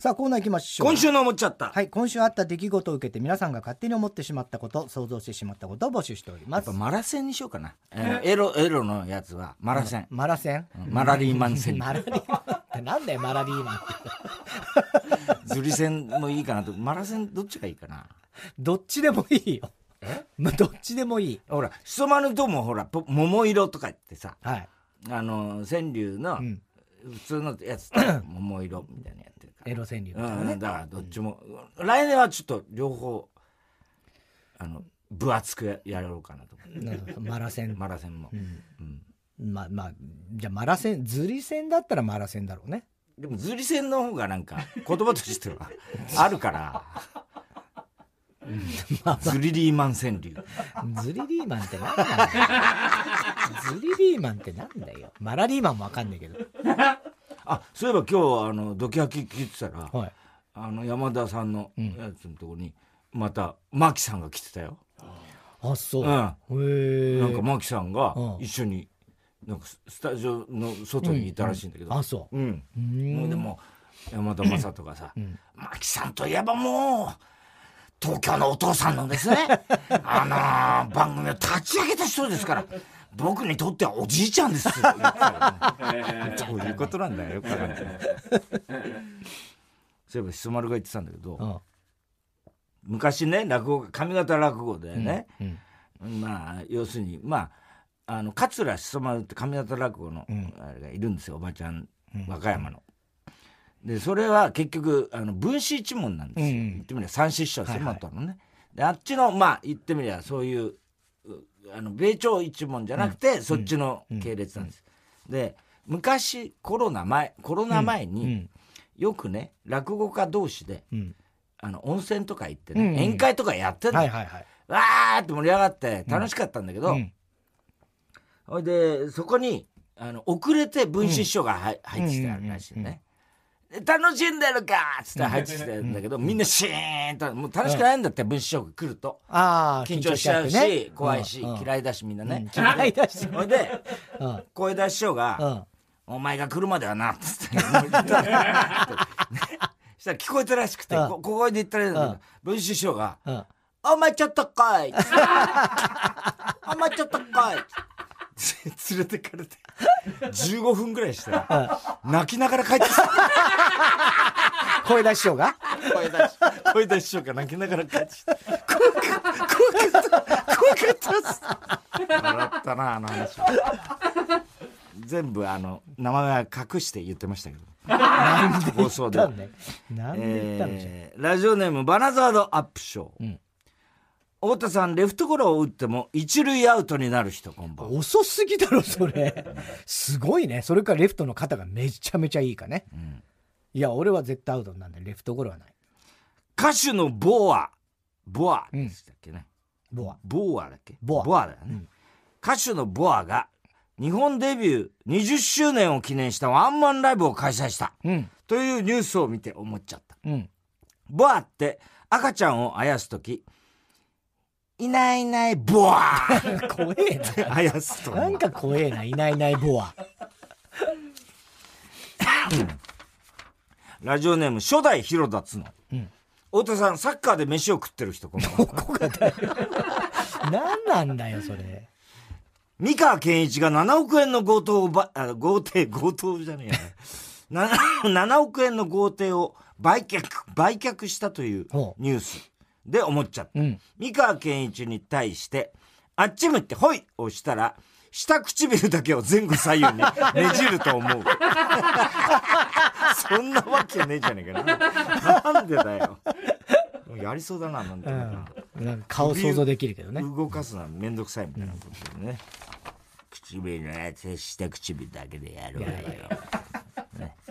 さあコーナー行きましょう今週の思っちゃった。はい今週あった出来事を受けて皆さんが勝手に思ってしまったこと想像してしまったことを募集しておりますやっぱマラセンにしようかな。え？ーエロ、エロのやつはマラセン。マラセンうんマラリーマンセン。マラリーマンってなんだよマラリーマンってズリセンもいいかなと。マラセンどっちがいいかな？どっちでもいいよまあ どっちでもいいほら、しそ丸ともほら、ぽ桃色とか言ってさ、はいあの、川柳のうん普通のやつと桃色みたいなのやってるから。エロ川柳みたいなうん、ねだからどっちも、来年はちょっと両方、あの、分厚くややろうかなと思って。マラセン。マラセンも。うん。まあまあじゃあマラセンズリセンだったらマラセンだろうね。でも、ズリセンの方がなんか、言葉としては あるから、ズリリーマン川柳。ズリリーマンってなんだよ。ズリリーマンってなんだよ。マラリーマンもわかんないけどあ、そういえば今日、あの、ドキハキ聞いてたら、はい。あの、山田さんのやつのとこに、また、マキさんが来てたよ。あそう、うん。なんか、マキさんがうん。一緒に、なんかス、スタジオの外にいたらしいんだけど。あそう。うん。ん。もうでも、山田正人がさ、マキさんといえばもう、東京のお父さんのですね、あのー番組を立ち上げた人ですから、僕にとってはおじいちゃんですよ。言ってたよねどういうことなんだよ、よくわかんない。そういえば、しそ丸が言ってたんだけど、うん昔ね、落語、上方落語でね、うんまあ、要するに、まあ、あの、桂しそ丸って上方落語の、んあれがいるんですよ、おばちゃん、和歌山の。で、それは結局、あの、分子一門なんですよ。うん言ってみれば三子師匠ですよ、はいはい元のね。で、あっちの、まあ、言ってみればそういう、うあの、米朝一門じゃなくて、そっちの系列なんです。で、昔、コロナ前、コロナ前に、うん。よくね、落語家同士で、うん。あの、温泉とか行ってね、宴会とかやってんの。はいはいはい。わーって盛り上がって楽しかったんだけど、うん。ほいで、そこに、あの、遅れて分子師匠が入,、入ってきてあるらしいね。で楽しんでるかっつって入ってきてるんだけど、みんなシーンと、もう楽しくないんだって、分子が来ると。ああ緊張しちゃうし、怖いし、うん。嫌いだし、みんなね。嫌いだし。ほいで、うん。声出し師匠が、うん。お前が来るまではな、つって。したら聞こえたらしくて、うん。こ小声で言ったらいいんだけど、分子師匠が、うん。お前ちょっと来い。お前ちょっと来い連れてかれて、15分ぐらいして、泣きながら帰ってきた。声出し師匠が声出し、声出し師匠が泣きながら帰ってきた。怖かった、怖かった、怖かったっす。笑ったな、あの話は。全部、あの、名前は隠して言ってましたけど。放送でなんでなんで言ったのじゃえーラジオネームバナザードアップショー、ん太田さんレフトゴロを打っても一塁アウトになる人こんばんは遅すぎだろそれ。すごいね。それからレフトの肩がめちゃめちゃいいかね、いや俺は絶対アウトなんでレフトゴロはない。歌手のボア。ボアでしたっけね、ボア。ボアだっけ？ボア。だよね、歌手のボアが日本デビュー20周年を記念したワンマンライブを開催した、うん。というニュースを見て思っちゃった。うん。ボアって赤ちゃんをあやすときいないいないボア。怖えな。あやすとなんか怖えな。いないいないボア。ラジオネーム初代広田つの、太田さんサッカーで飯を食ってる人。こんばんは何なんだよそれ。三河健一が7億円の強盗をばあ豪邸強盗じゃねえや。な 7, 億円の豪邸を売却売却したという。ニュースで思っちゃった、うん。三河健一に対してあっち向ってほいをしたら下唇だけを前後左右に ねじると思う。そんなわけねえじゃねえかな。なんでだよ。やりそうだななんて、うん。なんか顔想像できるけどね。動かすのはめんどくさいみたいなことでね、唇のやつ下唇だけでやろうよ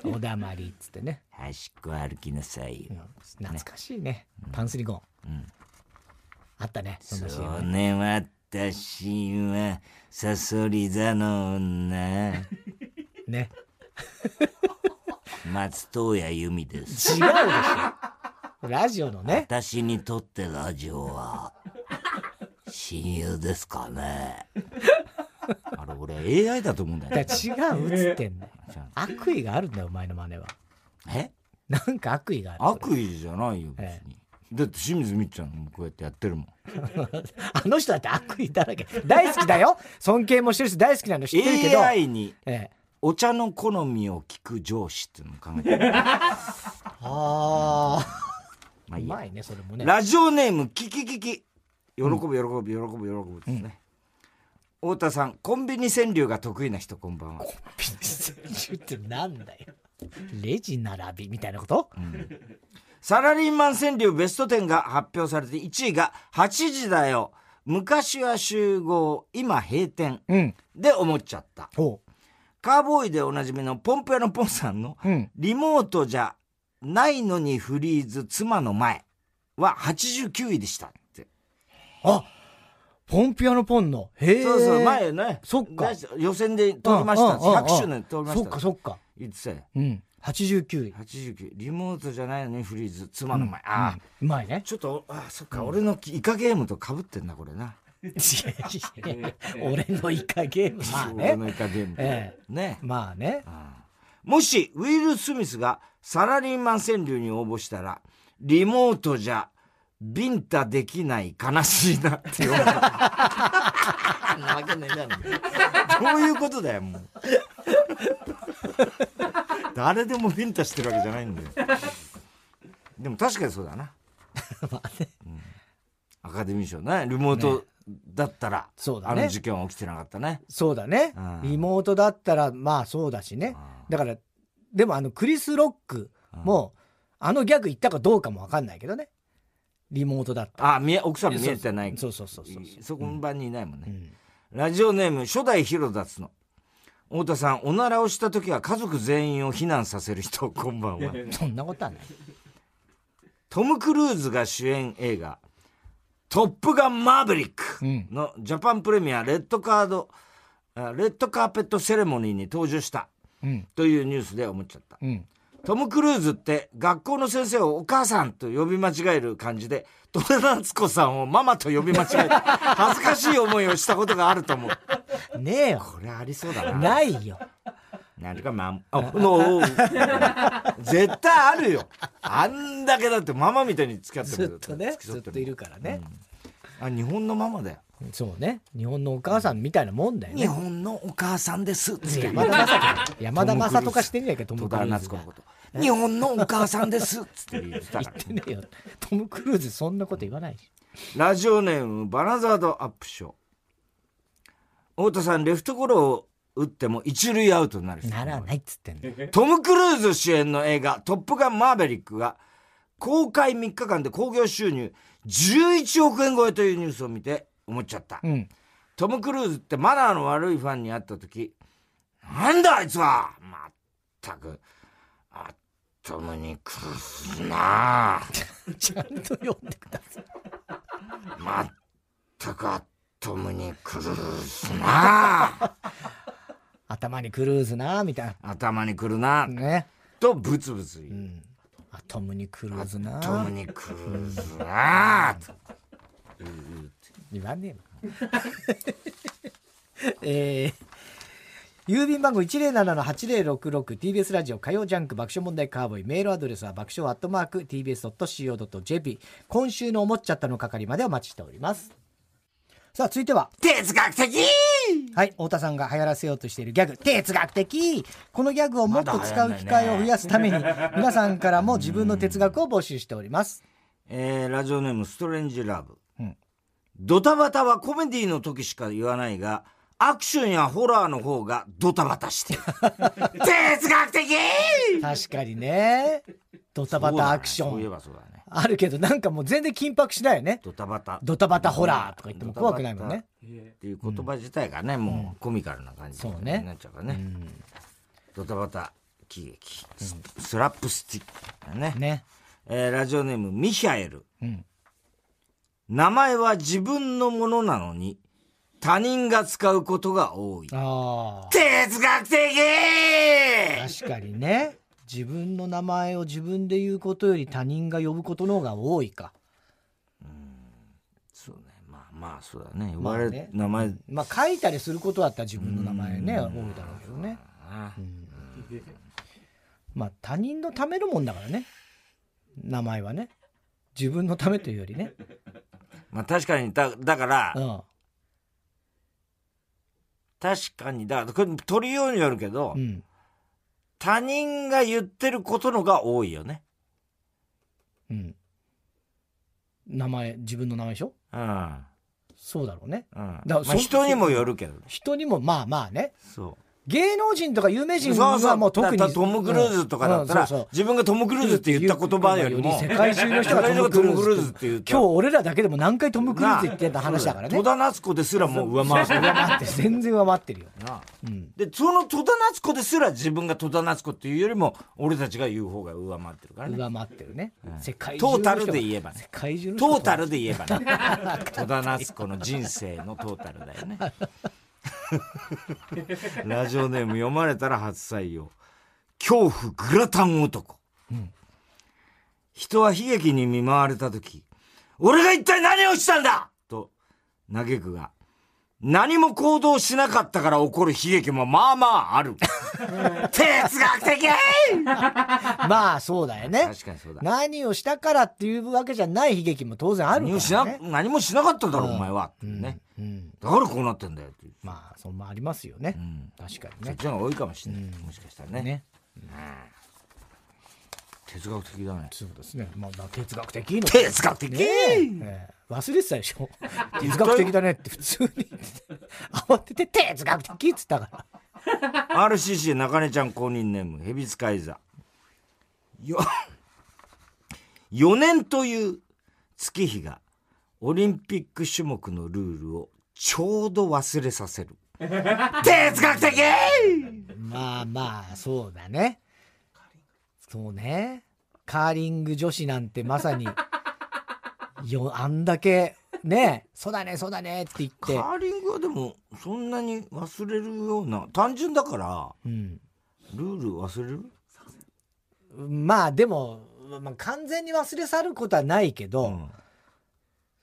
おだまりっつってね。端っこ歩きなさいよ、懐かしいね。パンスリゴン、あったねそんなシーン。そうね私はサソリ座の女。ね。松任谷由実です。違うでしょ。ラジオのね。私にとってラジオは。親友ですかね。あれ俺 AI だと思うんだよだから違うっつってんだよ違う 悪意があるんだよお前の真似はえ？なんか悪意がある。悪意じゃないよ、別に。えだって清水みっちゃんもこうやってやってるもん。あの人だって悪意だらけ。大好きだよ。尊敬もしてるし大好きなの知ってるけど。AI にええ、お茶の好みを聞く上司っていうのも考えてる。ああ。まあいうまいね、それもね。ラジオネーム、キキキキ。喜ぶ、喜ぶ、喜ぶ、喜ぶですね。太田さん、コンビニ川柳が得意な人、こんばんは。ピンセンってなんだよ。レジ並びみたいなこと、サラリーマン川柳ベスト10が発表されて、1位が8時だよ。昔は集合、今閉店。うん。で思っちゃった。ほカーボーイでおなじみのポンプ屋のポンさんの、う。うん。リモートじゃないのにフリーズ妻の前は89位でしたって。あポンピアノポンの。へえ。そうそう、前ね。そっか予選で通りました。うんうんうんうん100周年通りました。そっかそっか。言ってたよ。うん。89位。89。リモートじゃないのにフリーズ、妻の前。ああ、うまいね。ちょっと、ああ、そっか、俺のイカゲームと被ってんな、これな。俺のイカゲーム。まあ俺のね。イカゲームね。まあね。もし、ウィル・スミスがサラリーマン川柳に応募したら、リモートじゃ、ビンタできない悲しいなって読む。なわけねえじゃん。どういうことだよ、もう。誰でもビンタしてるわけじゃないんだよ。でも確かにそうだな。うんアカデミー賞ね、リモートだったら、そうだねあの事件は起きてなかったね。そうだねうん。リモートだったら、まあそうだしね。だから、でもあの、クリス・ロックも、あのギャグ言ったかどうかもわかんないけどね。リモートだったら。あ、見え、奥さん見えてない。そうそうそうそうそこの場にいないもんね。うんラジオネーム、初代ヒロダツの。太田さん、おならをした時は家族全員を避難させる人、こんばんは。そんなことはない。トム・クルーズが主演映画、トップガンマーヴェリックのジャパンプレミアレッドカード、あレッドカーペットセレモニーに登場したうん。というニュースで思っちゃった。うん。トム・クルーズって学校の先生をお母さんと呼び間違える感じで、戸田夏子さんをママと呼び間違えて、恥ずかしい思いをしたことがあると思う。ねえよ。これありそうだな。ないよ。なんかまあ、あ、の、絶対あるよ。あんだけだってママみたいに付き合ってずるっとね、ずっといるからね。あ、日本のママだよ。そうね。日本のお母さんみたいなもんだよ日ね。本のお母さんです。つって山田正人。山田正人かしてんじゃないか、トム・クルーズ。日本のお母さんです。つって言って。言ってねえよ。トム・クルーズそんなこと言わないし。ラジオネーム、バナザードアップショー。太田さん、レフトゴロを打っても一塁アウトになる人ならないっつってんの。トム・クルーズ主演の映画、トップガンマーヴェリックが、公開3日間で興行収入11億円超えというニュースを見て思っちゃった。うん。トム・クルーズってマナーの悪いファンに会った時、なんだあいつはまったく、あっとむにクルーズなあ ちゃんと読んでください。まったくあっとむにクルーズなあ頭にクルーズなみたい頭にくるなな。ね。とブツブツ言う。うん。アトムにクルーズなトムにクルーズなあと言わねえの。えー、郵便番号 107-8066TBS ラジオ火曜ジャンク爆笑問題カーボーイメールアドレスは爆笑アットマーク TBS.CO.JP 今週の思っちゃったの係までお待ちしております。さあ続いては哲学的。はい太田さんが流行らせようとしているギャグ。哲学的。このギャグをもっと使う機会を増やすために 皆さんからも自分の哲学を募集しております。えーラジオネームストレンジラブ。うんドタバタはコメディの時しか言わないが、アクションやホラーの方がドタバタしてる。哲学的確かにねドタバタアクシそうだねそういえョンばそうだね。あるけどなんかもう全然緊迫しないよねドタバタ。ドタバタホラーとか言っても怖くないもんね。っていう言葉自体がね、もうコミカルな感じにそうねなっちゃうからね。ドタバタ喜劇、ススラップスティックだね。ねえーラジオネームミヒャエル。うん名前は自分のものなのに、他人が使うことが多い。哲学的！確かにね。自分の名前を自分で言うことより他人が呼ぶことの方が多いか。そうね。まあまあ、そうだね。呼ばれ、まあね名前、まあ書いたりすることだったら自分の名前ね多いだろうけどね。あまあ他人のためのもんだからね。名前はね。自分のためというよりねまあ確かにだだから、うん。確かにだこれ取りようによるけど、うん。他人が言ってることのが多いよね。うん。名前自分の名前でしょ？うん。そうだろうね。うん。だからそまあ、人にもよるけどね。人にもまあまあね。そう芸能人とか有名人はもう特にトム・クルーズとかだったら、自分がトム・クルーズって言った言葉よりも世界中の人がトム・クルーズって言った。今日俺らだけでも何回トム・クルーズ言ってた話だからね。戸田夏子ですらもう上回ってる。上回って全然上回ってるよ、でその戸田夏子ですら自分が戸田夏子っていうよりも俺たちが言う方が上回ってるからね。上回ってるね、うん。世界中トータルで言えばね。世界中の人トータルで言えばね。戸田夏子の人生のトータルだよね ラジオネーム読まれたら初採用。恐怖グラタン男、うん人は悲劇に見舞われた時俺が一体何をしたんだ！と嘆くが何も行動しなかったから起こる悲劇もまあまあある。哲学的 まあそうだよね。確かにそうだ。何をしたからっていうわけじゃない悲劇も当然ある何もしなからね何もしなかっただろ、うん。お前は。ね、うん、だからこうなってんだよってまあそんなありますよね、うん、確かにね。そっちの方が多いかもしれない、うん。もしかしたらね。ね。哲学的だね。そうですね。まあまあ哲学的の哲学的、ねえ。ええ忘れてたでしょ。哲学的だねって普通に。慌てて哲学的っつったから RCC 中根ちゃん公認ネーム蛇使い座。よ4年という月日がオリンピック種目のルールをちょうど忘れさせる。哲学的！まあまあそうだね。そうね。カーリング女子なんてまさによあんだけねそうだねそうだねって言って。カーリングはでもそんなに忘れるような単純だからうん。ルール忘れる？まあでも、まあ、完全に忘れ去ることはないけど、うん。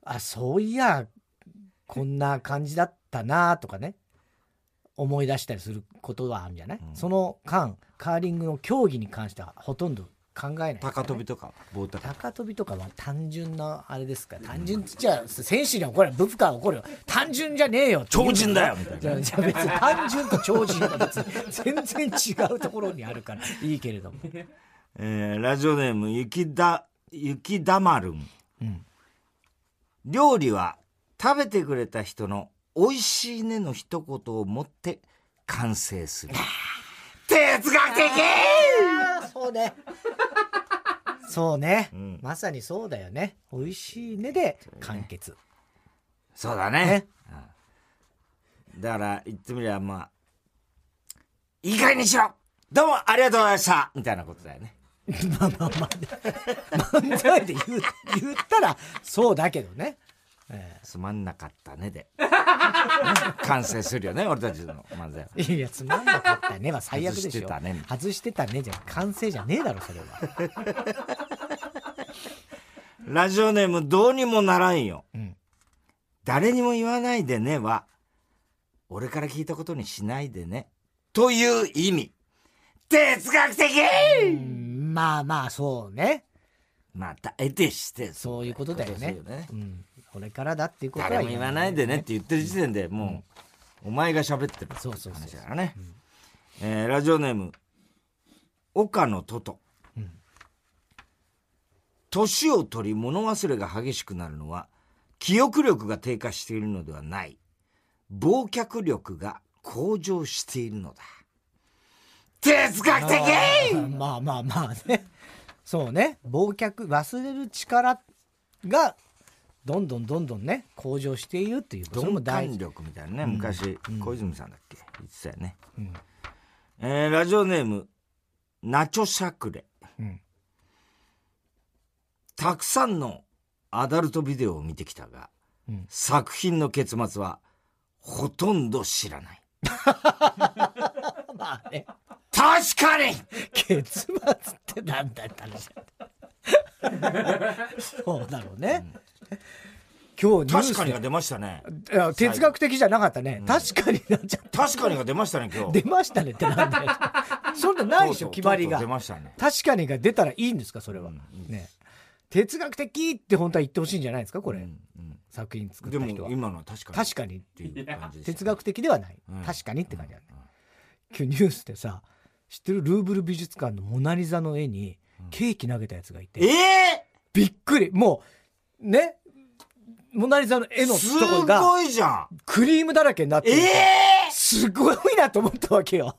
あそういやこんな感じだったなとかね思い出したりすることはあるんじゃない、うん。その間カーリングの競技に関してはほとんど考えないね、高跳びとか棒高。高跳びとかは単純なあれですか？ら単純っつっちゃ選手には怒る。ブフカは怒るよ。単純じゃねえよ超人だよみたいな。じゃ別に単純と超人は別に全然違うところにあるからいいけれども。えーラジオネーム雪だ雪だまるん、うん。料理は食べてくれた人の「美味しいね」の一言を持って完成する。哲学的！そうねそうね、うん。まさにそうだよね。美味しいねで完結。そうだね。うん。だから言ってみればまあいい加減にしろ。どうもありがとうございました。みたいなことだよね。まあまあまあ漫才で言ったらそうだけどね、えつまんなかったねで。完成するよね俺たちの漫才は。えいやつまんなかったねは最悪でしょ。外してたね。外してたねじゃ完成じゃねえだろそれは。ラジオネームどうにもならんよ。うん。誰にも言わないでねは、俺から聞いたことにしないでね。という意味。哲学的!うんまあまあそうね。また得てして。そういうことだよね。そうですうん、これからだっていうことは誰も言わないでねって言ってる時点でもう、お前が喋ってるそうそう話だからね。えーラジオネーム、岡野トト。うん年を取り物忘れが激しくなるのは、記憶力が低下しているのではない。忘却力が向上しているのだ。哲学的まあまあまあねそうね忘却忘れる力がどんどんどんどんね向上しているっていうそれも鈍大事。感力みたいなね、昔、小泉さんだっけ？言ってたよね。うん。えーラジオネーム、ナチョシャクレ。うん。たくさんのアダルトビデオを見てきたが、うん。作品の結末はほとんど知らない。まあね。確かに！結末ってなんだって話だそうだろうね、今日確かにが出ましたね。いや哲学的じゃなかったね、確かになっちゃっ確かにが出ましたね、今た日。出ましたねってなんだよそんなないでしょ、決まりがね。確かにが出たらいいんですか、それは。うんね。哲学的って本当は言ってほしいんじゃないですか、これ。うんうん作品作っでた人は。も今のは確かに。確かに。っていう感じね哲学的ではない。うん確かにって感じだね。今日ニュースでさ、知ってる？ルーブル美術館のモナリザの絵にケーキ投げたやつがいて、ええびっくり。もう、ね。モナリザの絵のすところがごいじゃんクリームだらけになってえるとえすごいなと思ったわけよ。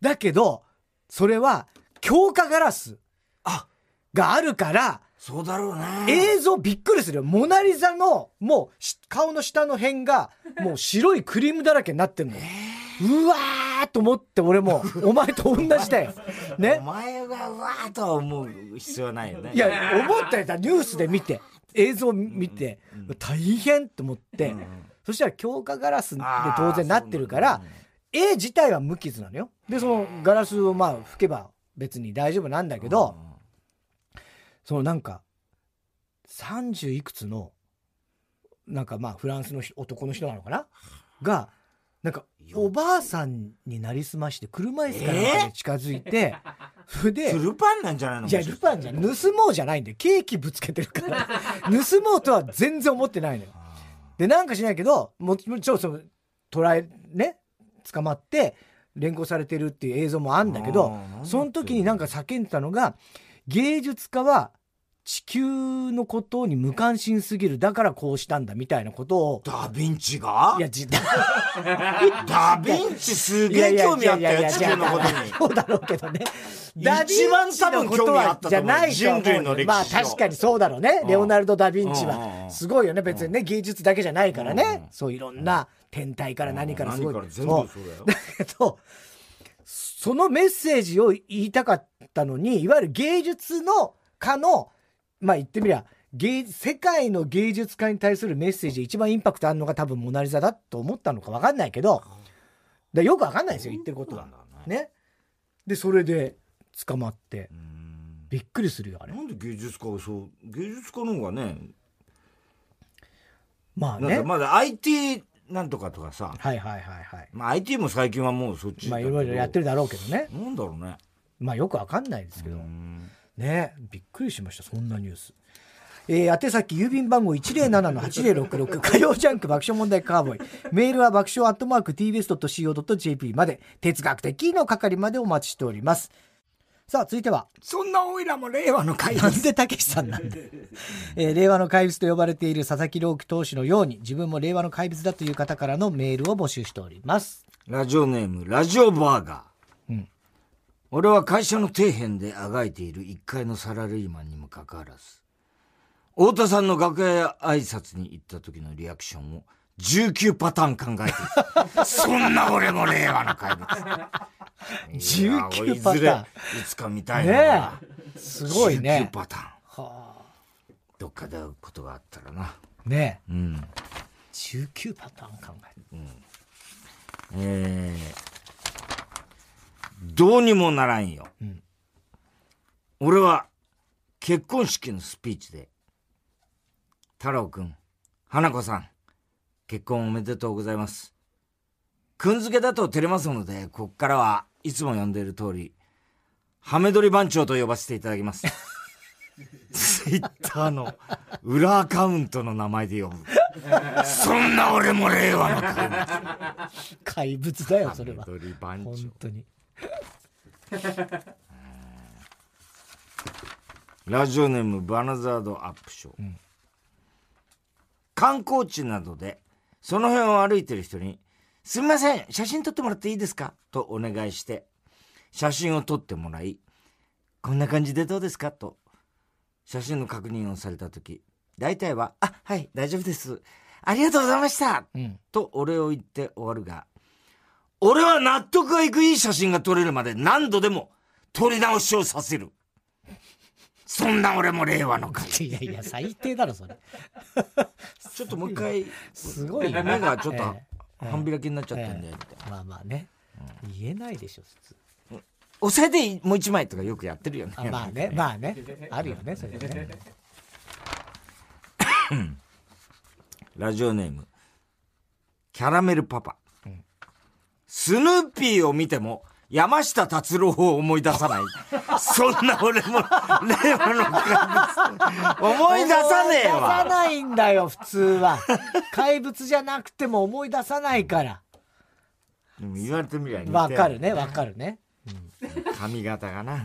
だけど、それは強化ガラスあがあるから、そうだろうね。映像びっくりするよ。モナリザの、もうし、顔の下の辺が、もう白いクリームだらけになってるの。うわーと思って、俺も、お前と同じだよ。お ね。前がうわーとは思う必要はないよね。いや、思ったよ。ニュースで見て、映像見て、大変と思って、そしたら強化ガラスで当然なってるから、絵自体は無傷なのよ。で、そのガラスをまあ拭けば別に大丈夫なんだけど、そのなんか、30いくつの、なんかまあフランスの人男の人なのかな？が、なんかおばあさんになりすまして車椅子かなんかで近づいて、それで、ルパンなんじゃないの？いや、ルパンじゃん。盗もうじゃないんだよ。ケーキぶつけてるから。盗もうとは全然思ってないのよ。で、なんかしないけど、もちろん、その、捉え、ね、捕まって、連行されてるっていう映像もあんだけどその時になんか叫んでたのが、芸術家は地球のことに無関心すぎる。だからこうしたんだみたいなことを、ダヴィンチが？いや、じ、ダヴィンチすげえ興味あったよ、地球のことに。そうだろうけどね。一番多分興味あったと思うじゃないと思う人類の歴史上まあ確かにそうだろうね。レオナルド・ダ・ヴィンチは。んすごいよね。別にね、芸術だけじゃないからうんねう。んそういろんな天体から何からすごい。そうだけど、そのメッセージを言いたかったのに、いわゆる芸術の家の、まあ言ってみりゃ、芸世界の芸術家に対するメッセージで一番インパクトあるのが多分モナリザだと思ったのか分かんないけど、でよく分かんないですよ、言ってることはねね。で、それで捕まってう、んびっくりするよ、あれな。んで芸術家をそう、芸術家の方がね、まあね。まだ IT なんとかとかさ、はいはいはいはい。まあ IT も最近はもうそっちまあいろいろやってるだろうけどね。なんだろうね。まあよくわかんないですけど。うんねびっくりしました、そんなニュース。えー、宛先郵便番号107-8066 火曜ジャンク爆笑問題カーボーイ。メールは爆笑アットマーク tbs.co.jp まで哲学的の係までお待ちしております。さあ、続いては、そんなおいらも令和の会なんでたけしさんなんで、えー令和の怪物と呼ばれている佐々木朗希投手のように自分も令和の怪物だという方からのメールを募集しております。ラジオネーム、ラジオバーガー。うん俺は会社の底辺であがいている一階のサラリーマンにもかかわらず、太田さんの楽屋挨拶に行った時のリアクションを19パターン考えて。そんな俺も令和の怪物。19パターンいずれいつか見たいな。ねえ。すごい19ね。パターン。はどっかで会うことがあったらな。あねうん。え。19パターン考える。えー、どうにもならんよ。ん俺は結婚式のスピーチで、太郎くん、花子さん、結婚おめでとうございます。くんづけだと照れますので、こっからはいつも呼んでいる通り、ハメ撮り番長と呼ばせていただきます。ツイッターの裏アカウントの名前で呼ぶ。そんな俺も令和の怪物。怪物だよ、それは。ハメ撮り番長本当に。ラジオネームバナザードアップショー、観光地などでその辺を歩いてる人に「すみません写真撮ってもらっていいですか?」とお願いして写真を撮ってもらい「こんな感じでどうですか?」と写真の確認をされた時大体は「あはい大丈夫ですありがとうございました」うん。とお礼を言って終わるが俺は納得がいくいい写真が撮れるまで何度でも撮り直しをさせるそんな俺も令和の会いやいや、最低だろ、それ。ちょっともう一回すごいな目がちょっとええ半開きになっちゃったんで、まあまあね。言えないでしょ、普通。押さえてもう一枚とかよくやってるよねあまあね、まあね。あるよね、それね。ラジオネームキャラメルパパ、スヌーピーを見ても山下達郎を思い出さない。そんな俺も、令和の怪物、思い出さねえわ。思い出さないんだよ、普通は。怪物じゃなくても思い出さないから。でも言われてみりゃ似てわかるね、わかるね。髪型がな。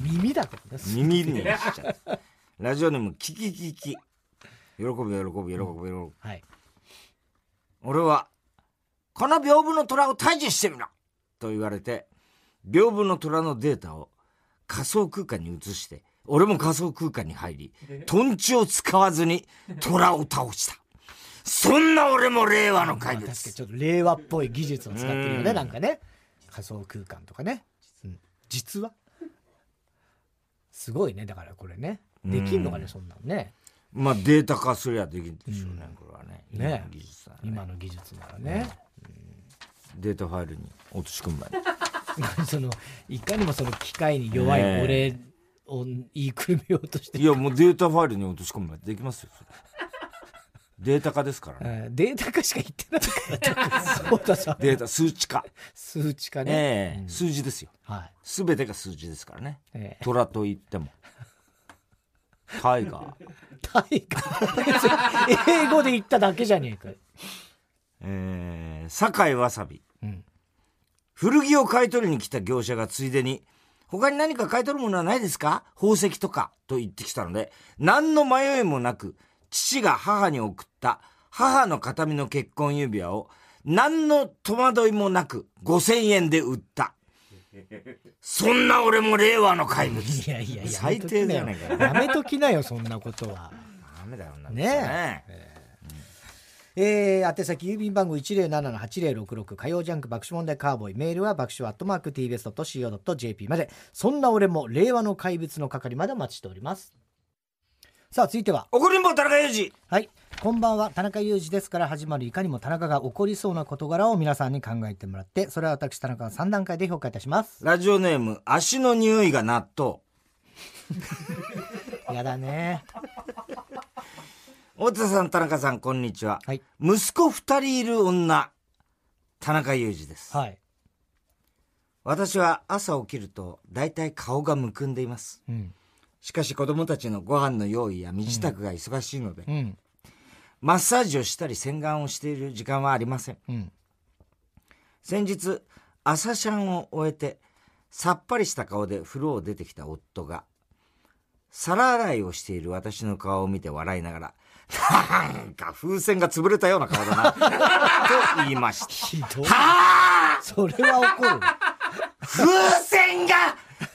耳だけどね。耳にしちゃう。ラジオネーム、キキキキ。喜ぶ、喜ぶ、喜ぶ、喜ぶ。はい。俺は、この屏風の虎を退治してみろと言われて、屏風の虎のデータを仮想空間に移して、俺も仮想空間に入り、トンチを使わずに虎を倒した。そんな俺も令和の怪物。まあ確かにちょっと令和っぽい技術を使ってるよね、うんなんかね。仮想空間とかね。うん実は？すごいね、だからこれね。できんのかね、そんなのね。まあデータ化すりゃできるんでしょうね、これはね。今ねの技術だね今の技術ならね。データファイルに落とし込む前に。その、いかにもその機械に弱いね俺を言いくるめようとしていや、もうデータファイルに落とし込む前にできますよ、それデータ化ですからね。うんデータ化しか言ってないから、そうださん。データ、数値化。数値化ね。ええ数字ですよ。はい。すべてが数字ですからね。ええ虎と言っても。タイガー。タイガー。英語で言っただけじゃねえかよ。えー、堺わさび。ん古着を買い取りに来た業者がついでに、他に何か買い取るものはないですか？宝石とか。と言ってきたので、何の迷いもなく、父が母に送った母の形見の結婚指輪を、何の戸惑いもなく5000円で売った。そんな俺も令和の怪物。いやいやいや、最低じゃねえかよやめときなよ、そんなことは。ダメだよ、ねえー、宛先郵便番号107-8066火曜ジャンク爆笑問題カーボーイ。メールは爆笑アットマーク TBS.CO.JP まで。そんな俺も令和の怪物の係までお待ちしております。さあ続いては。怒りんぼ田中裕二。はい。こんばんは。田中裕二ですから始まるいかにも田中が起こりそうな事柄を皆さんに考えてもらってそれは私田中が3段階で評価いたします。ラジオネーム、足の匂いが納豆。やだね大田さん、田中さん、こんにちは。はい息子二人いる女、田中裕二です。はい私は朝起きると、だいたい顔がむくんでいます。うんしかし子供たちのご飯の用意や身支度が忙しいので、うんマッサージをしたり洗顔をしている時間はありません先日、朝シャンを終えて、さっぱりした顔で風呂を出てきた夫が、皿洗いをしている私の顔を見て笑いながら、なんか風船が潰れたような顔だな、と言いました。ひどい。はあ！それは怒る。風船が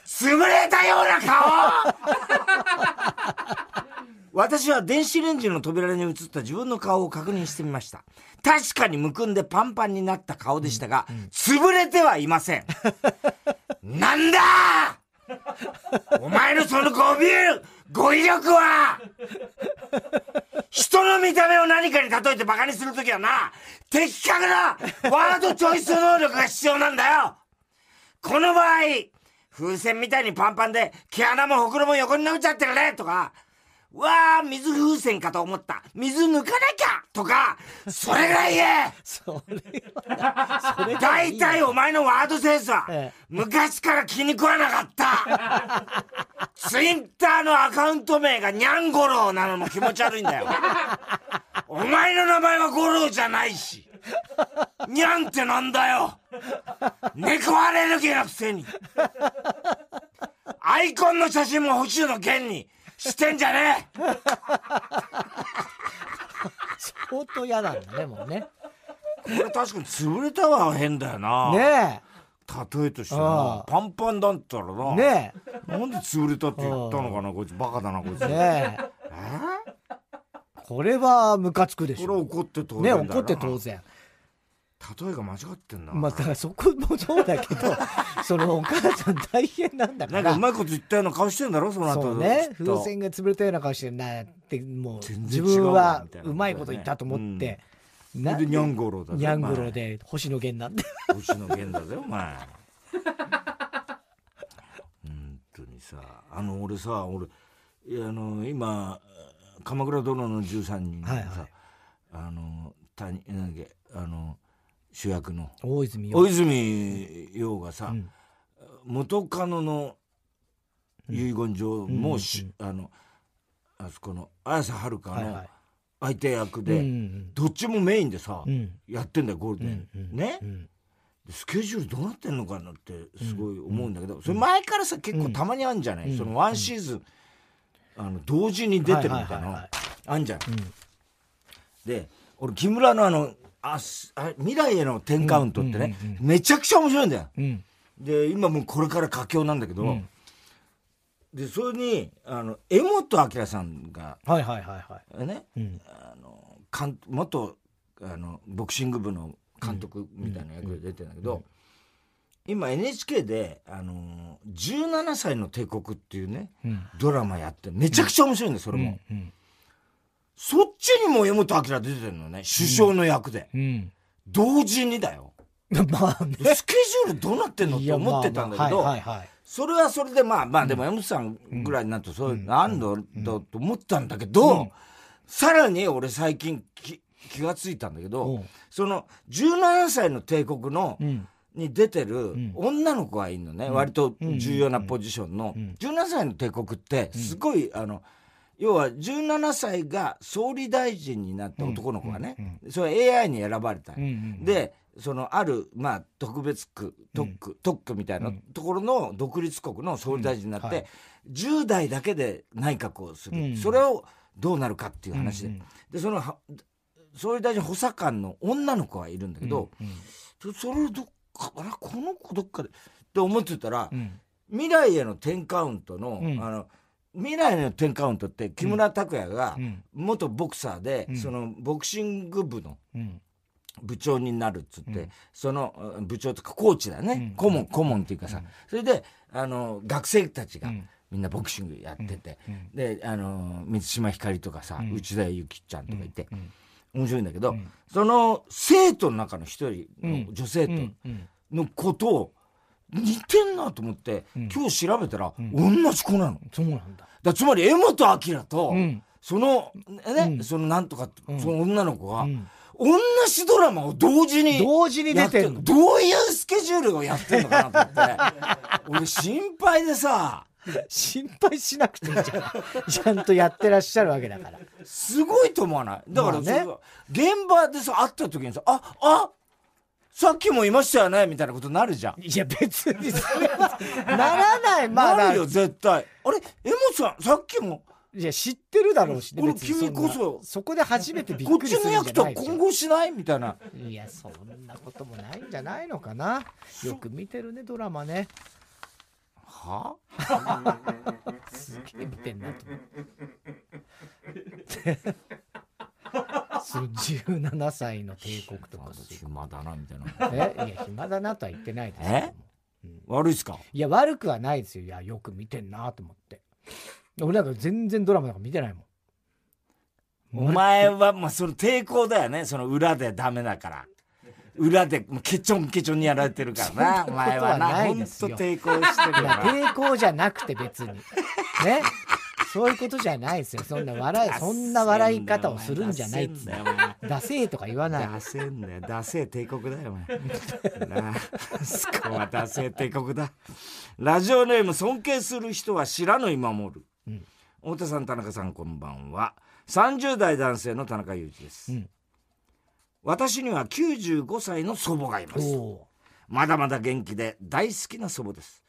潰れたような顔！私は電子レンジの扉に映った自分の顔を確認してみました。確かにむくんでパンパンになった顔でしたが、潰れてはいません。なんだ！お前のそのこびえる語彙力は見た目を何かに例えて馬鹿にするときはな、的確なワードチョイス能力が必要なんだよ。この場合、風船みたいにパンパンで毛穴もほくろも横に伸びちゃってるねとか、わあ、水風船かと思った。水抜かなきゃとか、それぐらい言え それは大い体お前のワードセンスはええ、昔から気に食わなかった。ツイッターのアカウント名がニャンゴロウなのも気持ち悪いんだよ。お前の名前はゴロウじゃないし。ニャンってなんだよ。猫アレルギーのくせに。アイコンの写真も星野源にしてんじゃねえ！相当嫌なんだねもうね。これ確かに潰れたは変だよな。ね例えとしてあな。あパンパンだったらえな。ねなんで潰れたって言ったのかなこいつ。バカだなこいつ。えねえ。え？これはムカつくでしょ。これ怒って当然ね怒って当然例えが間違ってんな。まあだからそこもそうだけど そのお母さん大変なんだから。なんかうまいこと言ったような顔してんだろその後。そうね。風船が潰れたような顔してるなってもう全自分はうまいこと言ったと思って、なんでニャンゴロウだぜニャングロで星野源なんで星野源だぜお前。本当にさあの俺さ俺いやあの今「鎌倉殿の13人」さ、はいはい。あの谷なんだっけあの主役の。大泉洋。大泉洋がさ、元カノの遺言状もし、あのあそこの綾瀬はるかの相手役で、どっちもメインでさ、やってんだよゴールデン、ね、スケジュールどうなってんのかなってすごい思うんだけど、それ前からさ結構たまにあるんじゃない、そのワンシーズン、あの同時に出てるみたいなあんじゃん。で俺木村のあのああ未来への10カウントってね、めちゃくちゃ面白いんだよ。で今もうこれから佳境なんだけど、でそれにあの江本明さんが、はいはいはいはい。ね、あのかん元あのボクシング部の監督みたいな役で出てるんだけど、今 NHK で「あの17歳の帝国」っていうね、ドラマやってめちゃくちゃ面白いんだよそれも、そっちにも江本明出てるのね。首相の役で、同時にだよ。まあね、スケジュールどうなってんのって思ってたんだけど、それはそれでまあまあでも山本さんぐらいになるとそういうのあんのだと思ったんだけど、さらに俺最近気がついたんだけど、その17歳の帝国の、に出てる女の子がいるのね、割と重要なポジションの、17歳の帝国ってすごい、あの要は17歳が総理大臣になった男の子がね、それ AI に選ばれた、でそのある、まあ、特別区特区、特区みたいなところの独立国の総理大臣になって、うんはい、10代だけで内閣をする、それをどうなるかっていう話で,、でその総理大臣補佐官の女の子がいるんだけど、それをどっかあれこの子どっかでって思ってたら、未来への10カウントの,、あの未来の10カウントって木村拓哉が元ボクサーで、そのボクシング部の部長になるっつって、うん、その部長とかコーチだね、うん、顧問顧問っていうかさ、うん、それであの学生たちがみんなボクシングやってて、であの満島ひかりとかさ、内田有紀ちゃんとかいて、面白いんだけど、その生徒の中の一人の女生徒のことを似てんなと思って、今日調べたら、同じ子なの。そうなんだ。だつまり江本明と、そのね、そのなんとか、その女の子が、同じドラマを同時に同時に出てるどういうスケジュールをやってんのかなと思って。俺心配でさ。心配しなくていいじゃん。ちゃんとやってらっしゃるわけだから。すごいと思わない？だから、ね、現場でさ会った時にさああさっきもいましたよねみたいなことになるじゃん。いや、別にそれは、ならない、まあ。なるよ、絶対。あれ、江本さん、さっきも、いや、知ってるだろうしね。俺、君こそ。そこで初めてびっくりするこっちの役と混合しない？みたいな。いや、そんなこともないんじゃないのかな。よく見てるね、ドラマね。は？すげえ見てんなと思って。その17歳の帝国とか暇だなみたいなえ？いや暇だなとは言ってないですえ、うん、悪いっすか？いや悪くはないですよいやよく見てんなと思って俺なんか全然ドラマなんか見てないもん。お前は、まあ、その抵抗だよね。その裏でダメだから。裏で、ケチョンケチョンにやられてるからな。お前はな。ほんと抵抗してるな。抵抗じゃなくて別に。ね？そういうことじゃないですよ。そんな笑い、そんな笑い方をするんじゃないっつダセーとか言わない。ダセんだよ。ダセー帝国だよ、お前。なあ、はダセー帝国だ。ラジオネーム尊敬する人は知らぬ今守る。太田さん田中さんこんばんは30代男性の田中裕二です、うん、私には95歳の祖母がいますまだまだ元気で大好きな祖母です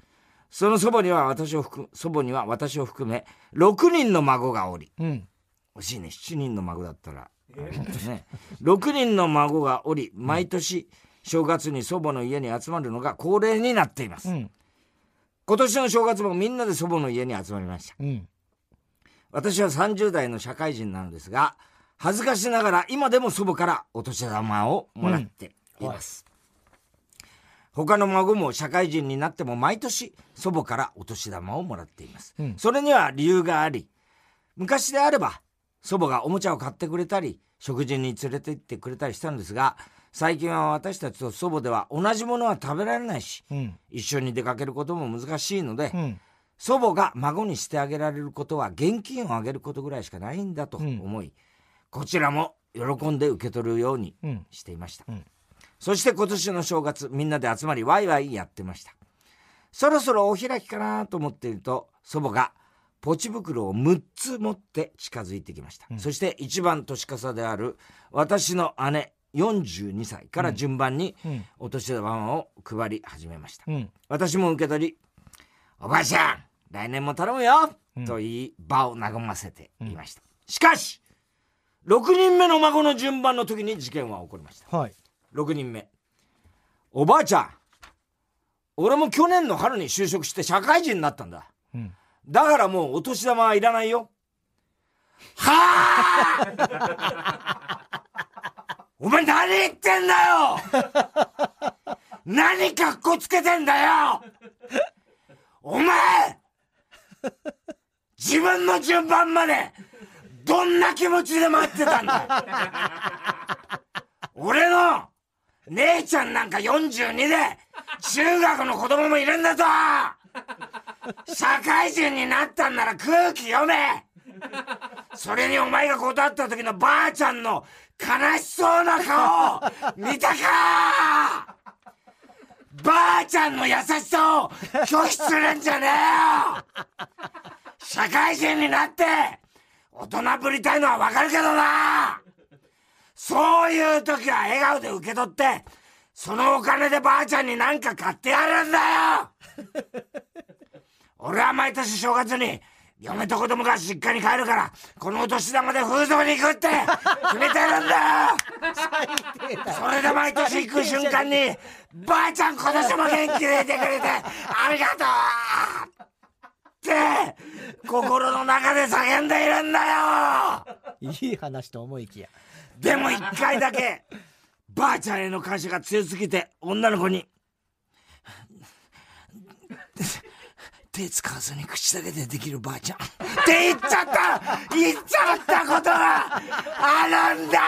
その祖母には私を含祖母には私を含め6人の孫がおり、うん、惜しいね7人の孫だったら、えー、ね、6人の孫がおり毎年正月に祖母の家に集まるのが恒例になっています、うん、今年の正月もみんなで祖母の家に集まりました、うん。私は30代の社会人なのですが、恥ずかしながら今でも祖母からお年玉をもらっています。うん、他の孫も社会人になっても毎年祖母からお年玉をもらっています。うん、それには理由があり、昔であれば祖母がおもちゃを買ってくれたり、食事に連れて行ってくれたりしたんですが、最近は私たちと祖母では同じものは食べられないし、うん、一緒に出かけることも難しいので、祖母が孫にしてあげられることは現金をあげることぐらいしかないんだと思い、うん、こちらも喜んで受け取るようにしていました、うん、そして今年の正月みんなで集まりワイワイやってました。そろそろお開きかなと思っていると祖母がポチ袋を6つ持って近づいてきました、うん、そして一番年かである私の姉42歳から順番にお年玉を配り始めました、うん、私も受け取り「おばあちゃん来年も頼むよ!」と言い場を和ませていました、しかし6人目の孫の順番の時に事件は起こりました、はい、6人目。おばあちゃん。俺も去年の春に就職して社会人になったんだ、うん、だからもうお年玉はいらないよ。はあ お前何言ってんだよ！何かっこつけてんだよ！お前！自分の順番までどんな気持ちで待ってたんだ俺の姉ちゃんなんか42で中学の子供もいるんだぞ。社会人になったんなら空気読め。それにお前が断った時のばあちゃんの悲しそうな顔見たか。ばあちゃんの優しさを拒否するんじゃねえよ。社会人になって大人ぶりたいのはわかるけどな。そういう時は笑顔で受け取って、そのお金でばあちゃんに何か買ってやるんだよ。俺は毎年正月に、嫁と子供が実家に帰るから、このお年玉で風俗に行くって決めてるんだよ。それで毎年行く瞬間に、ばあちゃん今年も元気でいてくれて、ありがとうって心の中で叫んでいるんだよ。いい話と思いきやでも一回だけばあちゃんへの感謝が強すぎて女の子に手使わずに口だけでできるばあちゃん。って言っちゃった言っちゃったことがあるんだよ。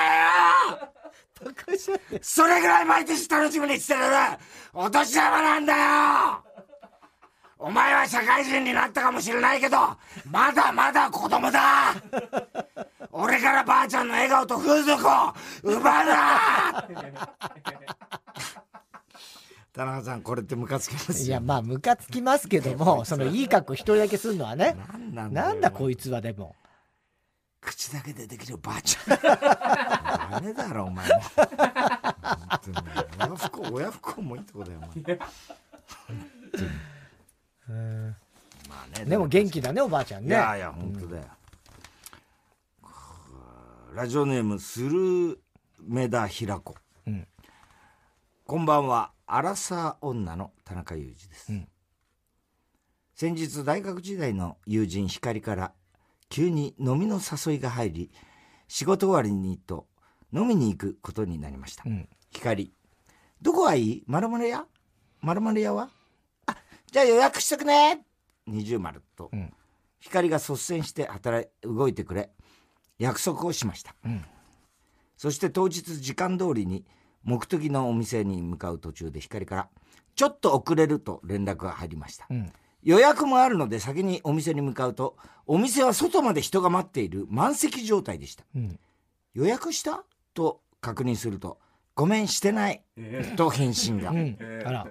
それぐらい毎年楽しみにしてる。お年玉なんだよ。お前は社会人になったかもしれないけど、まだまだ子供だ。俺からばあちゃんの笑顔と風俗を奪うな 田中さん、これってムカつきますいや、まあ、ムカつきますけども、そのいい格好一人だけするのはね。なんだこいつはでも。口だけでできるばあちゃん。ダメだろ、お前も。親不孝、親不孝もいいとこだよ、お前。まあねでも元気だねおばあちゃんねいやいや本当だよ、うん、ラジオネームスルメダ平子、うん、こんばんは。アラサー女の田中裕二です、うん、先日大学時代の友人光から急に飲みの誘いが入り仕事終わりにと飲みに行くことになりました、うん、光どこがいい？まるまる屋？まるまる屋は？じゃあ予約しとくね！二重丸と、うん、光が率先して働い動いてくれ約束をしました、うん、そして当日時間通りに目的のお店に向かう途中で光からちょっと遅れると連絡が入りました、うん、予約もあるので先にお店に向かうとお店は外まで人が待っている満席状態でした、予約した？と確認するとごめんしてない、えー、と返信が、あら。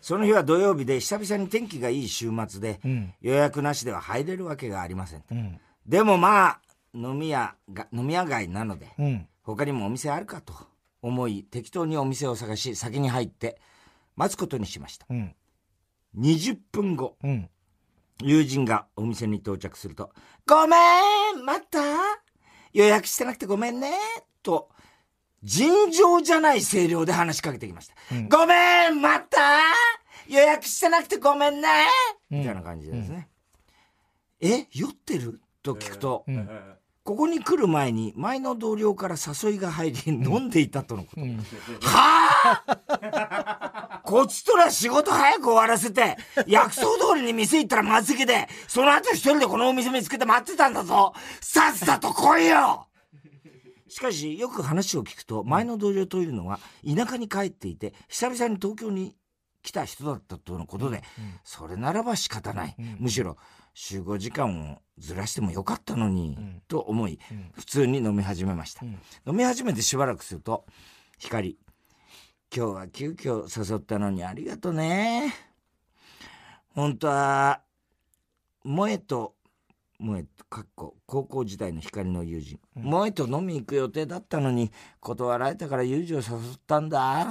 その日は土曜日で久々に天気がいい週末で、うん、予約なしでは入れるわけがありません、うん、でもまあ飲み屋が飲み屋街なので、うん、他にもお店あるかと思い適当にお店を探し先に入って待つことにしました、うん、20分後、友人がお店に到着すると「ごめん待った。予約してなくてごめんね」と尋常じゃない声量で話しかけてきました。うん、ごめん待った。予約してなくてごめんね、うん、みたいな感じですね。うん、え酔ってる？と聞くと、うん、ここに来る前に前の同僚から誘いが入り飲んでいたとのこと。はあこっちとら仕事早く終わらせて、約束通りに店行ったら満席で、その後一人でこのお店見つけて待ってたんだぞ。さっさと来いよ！しかしよく話を聞くと前の同僚というのは田舎に帰っていて久々に東京に来た人だったとのことで、それならば仕方ない、むしろ集合時間をずらしてもよかったのに、と思い、普通に飲み始めました、飲み始めてしばらくすると光今日は急遽誘ったのにありがとね。本当は、萌えと、萌えと、かっこ、高校時代の光の友人。萌えと飲み行く予定だったのに、断られたから友情誘ったんだ。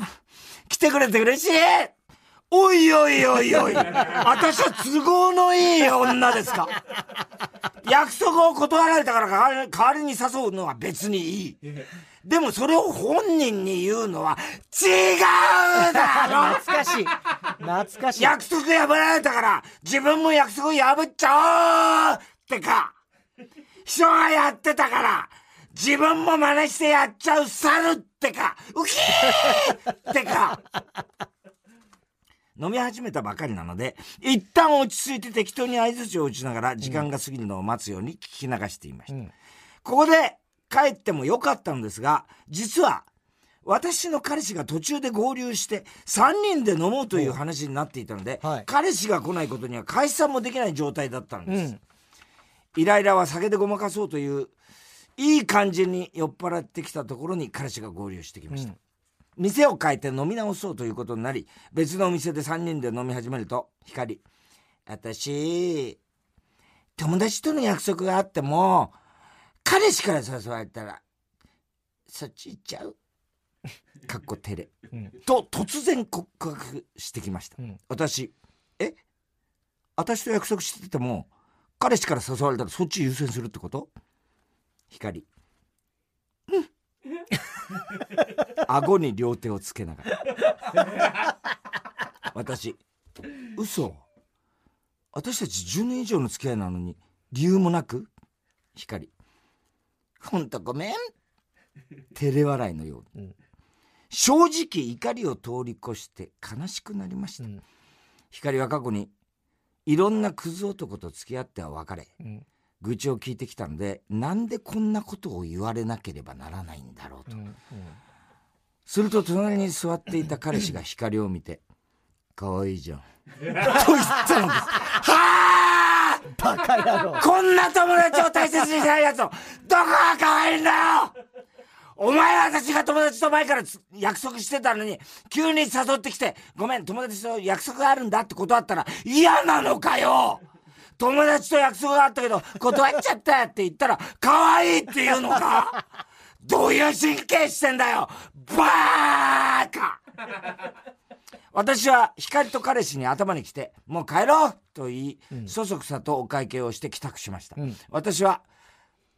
来てくれて嬉しいおいおいおいおい。私は都合のいい女ですか約束を断られたから代わりに誘うのは別にいい。でもそれを本人に言うのは違うだろ懐かしい。懐かしい。約束破られたから自分も約束破っちゃおうってか。人がやってたから自分も真似してやっちゃう猿ってか。ウキーってか。飲み始めたばかりなので、一旦落ち着いて適当に合図を打ちながら時間が過ぎるのを待つように聞き流していました。うん、ここで帰ってもよかったのですが、実は私の彼氏が途中で合流して3人で飲もうという話になっていたので、はい、彼氏が来ないことには解散もできない状態だったんです。うん、イライラは酒でごまかそうといういい感じに酔っ払ってきたところに彼氏が合流してきました。うん店を変えて飲み直そうということになり、別のお店で3人で飲み始めると、光、私、友達との約束があっても、彼氏から誘われたら、そっち行っちゃう？かっこ照れ、うん、と、突然告白してきました。うん、私、え？私と約束してても、彼氏から誘われたらそっち優先するってこと？光。うん。顎に両手をつけながら。私、嘘。私たち10年以上の付き合いなのに、理由もなく光。ほんとごめん。照れ笑いのように。うん、正直怒りを通り越して悲しくなりました。うん、光は過去に、いろんなクズ男と付き合っては別れ、うん愚痴を聞いてきたのでなんでこんなことを言われなければならないんだろうと、うんうん、すると隣に座っていた彼氏が光を見て「可愛いじゃん」と言ったんです。はあバカ野郎。こんな友達を大切にしないやつをどこが可愛いんだよ！お前は私が友達と前から約束してたのに、急に誘ってきて、ごめん、友達と約束があるんだって断ったら嫌なのかよ友達と約束があったけど、断っちゃったって言ったら、可愛いって言うのか？どういう神経してんだよ？バーカ私は光と彼氏に頭に来て、もう帰ろうと言い、うん、そそくさとお会計をして帰宅しました。うん、私は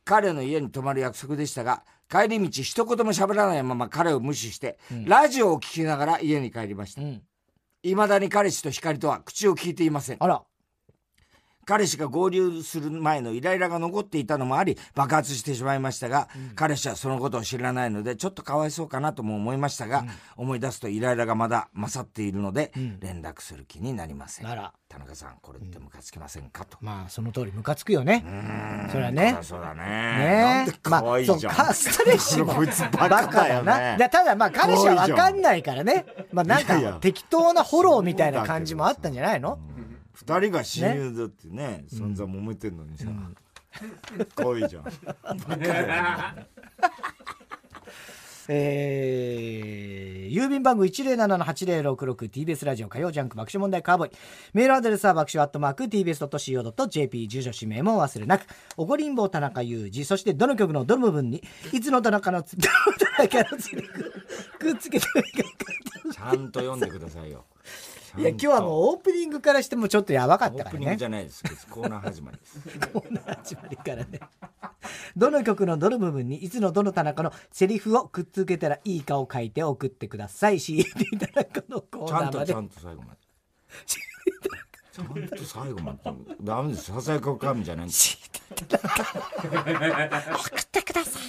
彼の家に泊まる約束でしたが、帰り道一言も喋らないまま彼を無視して、うん、ラジオを聞きながら家に帰りました。い、ま、だに彼氏と光とは口を聞いていません。あら。彼氏が合流する前のイライラが残っていたのもあり爆発してしまいましたが、うん、彼氏はそのことを知らないのでちょっとかわいそうかなとも思いましたが、うん、思い出すとイライラがまだ勝っているので、うん、連絡する気になりません。田中さんこれってムカつきませんかと、まあその通りムカつくよね。それはね。そうだね。ね。可愛いじゃん、まあ、カストレッシュもバカだよなただまあ彼氏は分かんないからね。まあなんか適当なフォローみたいな感じもあったんじゃないの、二人が親友だってね散々揉めてんのにさ、可愛いじゃん えー、郵便番号 107-8066TBS ラジオ火曜ジャンク爆笑問題カーボーイ。メールアドレスは爆笑アットマーク TBS.CO.JP 住所氏名も忘れなく。おごりんぼう田中裕二。そしてどの曲のどの部分に、いつの田中の、どの田中のセリフ、くっつけてちゃんと読んでくださいよ。いや今日はもうオープニングからしてもちょっとやばかったからね。オープニングじゃないです。コーナー始まりです。コーナー始まりからね。どの曲のどの部分にいつのどの田中のセリフをくっつけたらいいかを書いて送ってください。CD 田中のコーナーまで。ちゃんとちゃんと最後まで。ちゃんと最後まで。ダメです。ささやか神じゃないんです。送ってください。